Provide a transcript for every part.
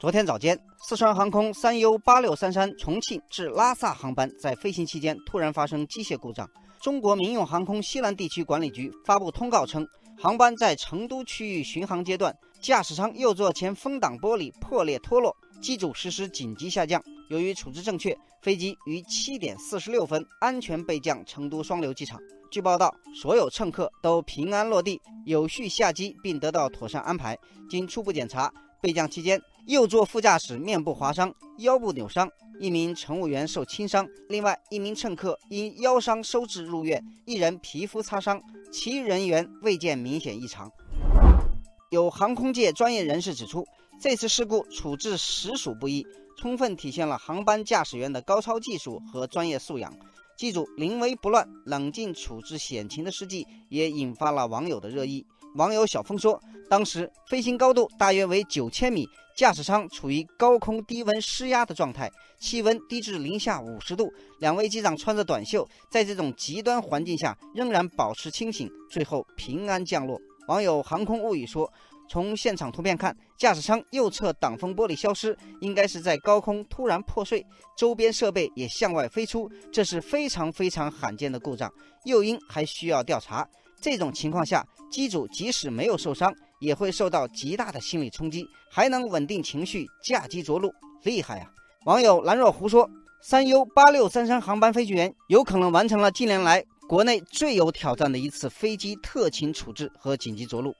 昨天早间，四川航空三 U 八六三三重庆至拉萨航班在飞行期间突然发生机械故障。中国民用航空西南地区管理局发布通告称，航班在成都区域巡航阶段，驾驶舱右座前风挡玻璃破裂脱落，机组实施紧急下降。由于处置正确，飞机于七点四十六分安全备降成都双流机场。据报道，所有乘客都平安落地，有序下机，并得到妥善安排。经初步检查。备降期间，右座副驾驶面部划伤、腰部扭伤，一名乘务员受轻伤。另外一名乘客因腰伤收治入院，一人皮肤擦伤，其余人员未见明显异常。有航空界专业人士指出，这次事故处置实属不易，充分体现了航班驾驶员的高超技术和专业素养。机组临危不乱、冷静处置险情的事迹，也引发了网友的热议。网友小峰说，当时飞行高度大约为九千米，驾驶舱处于高空低温失压的状态，气温低至零下五十度。两位机长穿着短袖，在这种极端环境下仍然保持清醒，最后平安降落。网友航空物语说，从现场图片看，驾驶舱右侧挡风玻璃消失，应该是在高空突然破碎，周边设备也向外飞出，这是非常非常罕见的故障，诱因还需要调查。这种情况下，机主即使没有受伤，也会受到极大的心理冲击，还能稳定情绪，驾机着陆，厉害啊！网友兰若湖说：“三 U 八六三三航班飞行员有可能完成了近年来国内最有挑战的一次飞机特勤处置和紧急着陆。”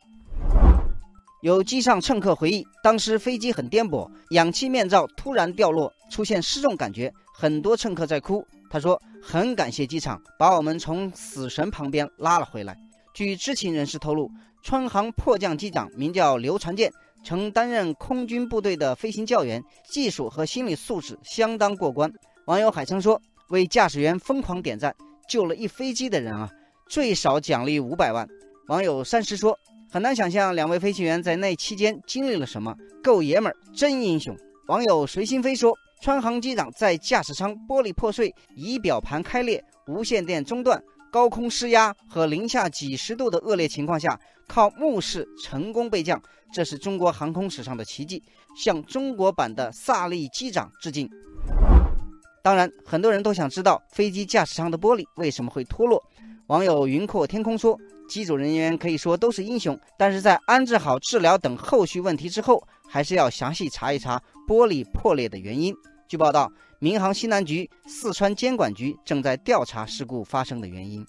有机上乘客回忆，当时飞机很颠簸，氧气面罩突然掉落，出现失重感觉，很多乘客在哭。他说：“很感谢机场把我们从死神旁边拉了回来。”据知情人士透露，川航迫降机长名叫刘传健，曾担任空军部队的飞行教员，技术和心理素质相当过关。网友海称说：“为驾驶员疯狂点赞，救了一飞机的人啊！最少奖励五百万。”网友三十说：“很难想象两位飞行员在那期间经历了什么，够爷们儿，真英雄。”网友随心飞说：“川航机长在驾驶舱玻璃破碎、仪表盘开裂、无线电中断。”高空施压和零下几十度的恶劣情况下，靠目视成功备降，这是中国航空史上的奇迹，向中国版的萨利机长致敬。当然，很多人都想知道飞机驾驶舱的玻璃为什么会脱落。网友云阔天空说，机组人员可以说都是英雄，但是在安置好治疗等后续问题之后，还是要详细查一查玻璃破裂的原因。据报道，民航西南局、四川监管局正在调查事故发生的原因。